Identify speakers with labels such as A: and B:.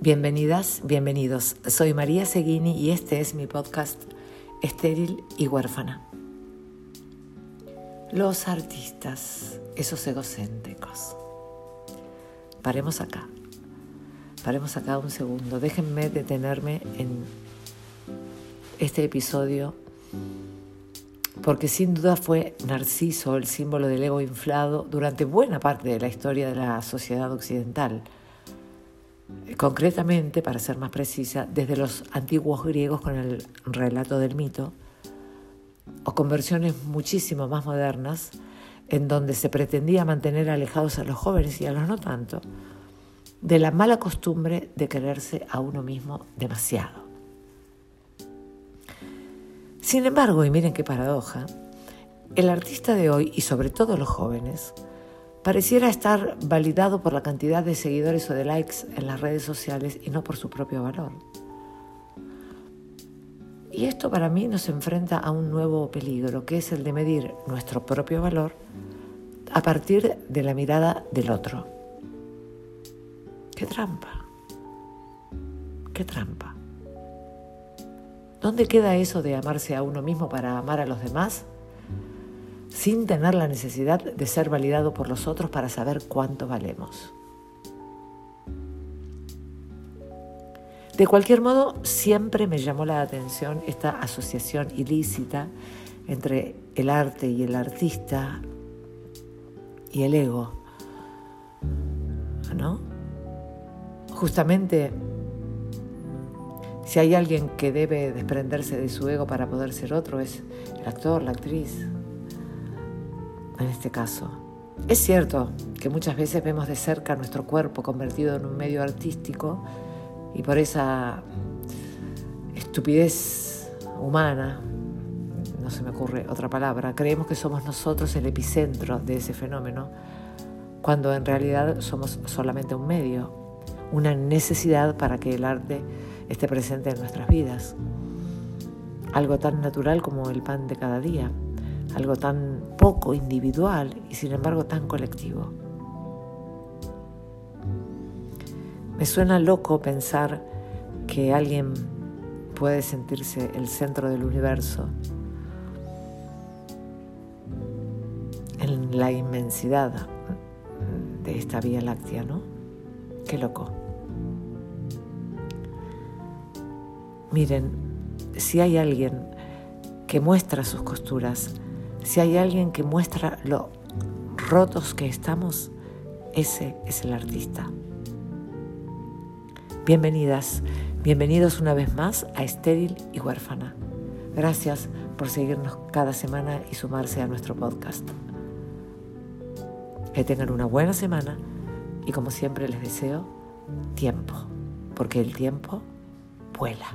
A: Bienvenidas, bienvenidos. Soy María Seguini y este es mi podcast Estéril y huérfana. Los artistas, esos egocéntricos. Paremos acá. Paremos acá un segundo. Déjenme detenerme en este episodio porque sin duda fue Narciso el símbolo del ego inflado durante buena parte de la historia de la sociedad occidental concretamente, para ser más precisa, desde los antiguos griegos con el relato del mito, o con versiones muchísimo más modernas, en donde se pretendía mantener alejados a los jóvenes y a los no tanto, de la mala costumbre de quererse a uno mismo demasiado. Sin embargo, y miren qué paradoja, el artista de hoy, y sobre todo los jóvenes, pareciera estar validado por la cantidad de seguidores o de likes en las redes sociales y no por su propio valor. Y esto para mí nos enfrenta a un nuevo peligro, que es el de medir nuestro propio valor a partir de la mirada del otro. ¡Qué trampa! ¡Qué trampa! ¿Dónde queda eso de amarse a uno mismo para amar a los demás? Sin tener la necesidad de ser validado por los otros para saber cuánto valemos. De cualquier modo, siempre me llamó la atención esta asociación ilícita entre el arte y el artista y el ego. ¿No? Justamente, si hay alguien que debe desprenderse de su ego para poder ser otro, es el actor, la actriz, en este caso. Es cierto que muchas veces vemos de cerca nuestro cuerpo convertido en un medio artístico y por esa estupidez humana, no se me ocurre otra palabra, creemos que somos nosotros el epicentro de ese fenómeno, cuando en realidad somos solamente un medio, una necesidad para que el arte esté presente en nuestras vidas. Algo tan natural como el pan de cada día algo tan poco individual y sin embargo tan colectivo. Me suena loco pensar que alguien puede sentirse el centro del universo en la inmensidad de esta Vía Láctea, ¿no? Qué loco. Miren, si hay alguien que muestra sus costuras, si hay alguien que muestra lo rotos que estamos, ese es el artista. Bienvenidas, bienvenidos una vez más a Estéril y Huérfana. Gracias por seguirnos cada semana y sumarse a nuestro podcast. Que tengan una buena semana y como siempre les deseo tiempo, porque el tiempo vuela.